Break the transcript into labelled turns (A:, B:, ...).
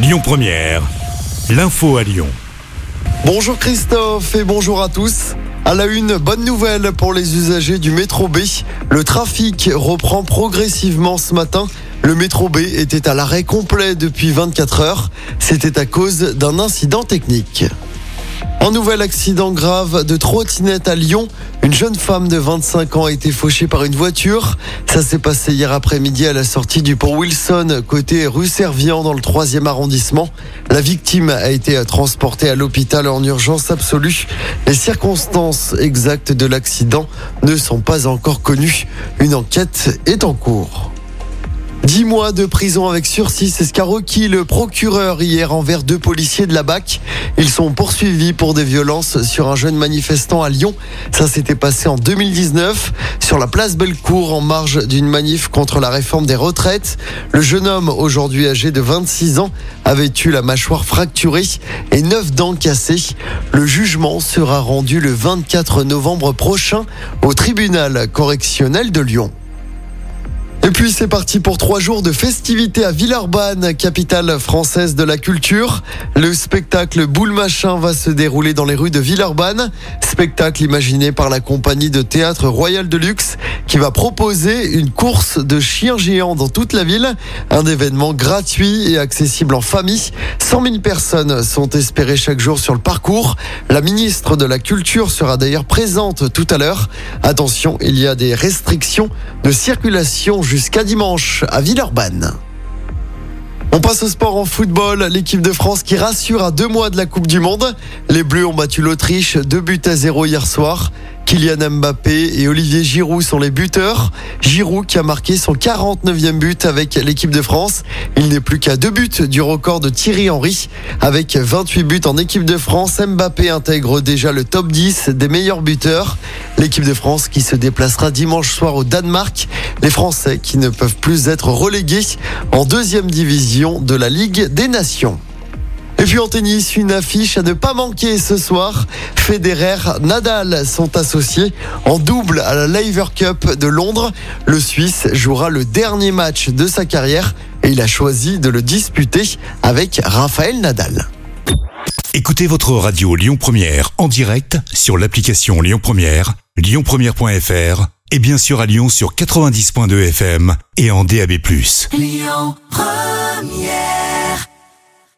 A: Lyon Première, l'info à Lyon.
B: Bonjour Christophe et bonjour à tous. À la une, bonne nouvelle pour les usagers du métro B. Le trafic reprend progressivement ce matin. Le métro B était à l'arrêt complet depuis 24 heures. C'était à cause d'un incident technique. Un nouvel accident grave de trottinette à Lyon. Une jeune femme de 25 ans a été fauchée par une voiture. Ça s'est passé hier après-midi à la sortie du pont Wilson, côté rue Servian dans le 3e arrondissement. La victime a été transportée à l'hôpital en urgence absolue. Les circonstances exactes de l'accident ne sont pas encore connues. Une enquête est en cours. 10 mois de prison avec sursis, c'est ce qu'a requis le procureur hier envers deux policiers de la BAC. Ils sont poursuivis pour des violences sur un jeune manifestant à Lyon. Ça s'était passé en 2019 sur la place Bellecour en marge d'une manif contre la réforme des retraites. Le jeune homme, aujourd'hui âgé de 26 ans, avait eu la mâchoire fracturée et neuf dents cassées. Le jugement sera rendu le 24 novembre prochain au tribunal correctionnel de Lyon. Et puis c'est parti pour trois jours de festivités à Villeurbanne, capitale française de la culture. Le spectacle Boule Machin va se dérouler dans les rues de Villeurbanne. Spectacle imaginé par la compagnie de théâtre Royal de Luxe qui va proposer une course de chiens géants dans toute la ville. Un événement gratuit et accessible en famille. 100 000 personnes sont espérées chaque jour sur le parcours. La ministre de la Culture sera d'ailleurs présente tout à l'heure. Attention, il y a des restrictions de circulation jusqu'à dimanche à Villeurbanne. On passe au sport en football. L'équipe de France qui rassure à deux mois de la Coupe du Monde. Les Bleus ont battu l'Autriche, deux buts à zéro hier soir. Kylian Mbappé et Olivier Giroud sont les buteurs. Giroud qui a marqué son 49e but avec l'équipe de France. Il n'est plus qu'à deux buts du record de Thierry Henry. Avec 28 buts en équipe de France, Mbappé intègre déjà le top 10 des meilleurs buteurs. L'équipe de France qui se déplacera dimanche soir au Danemark. Les Français qui ne peuvent plus être relégués en deuxième division de la Ligue des Nations. Et puis en tennis, une affiche à ne pas manquer ce soir. Federer, Nadal sont associés en double à la Laver Cup de Londres. Le Suisse jouera le dernier match de sa carrière et il a choisi de le disputer avec Raphaël Nadal.
A: Écoutez votre radio Lyon Première en direct sur l'application Lyon Première, lyonpremière.fr et bien sûr à Lyon sur 90.2 FM et en DAB+.
C: Lyon Première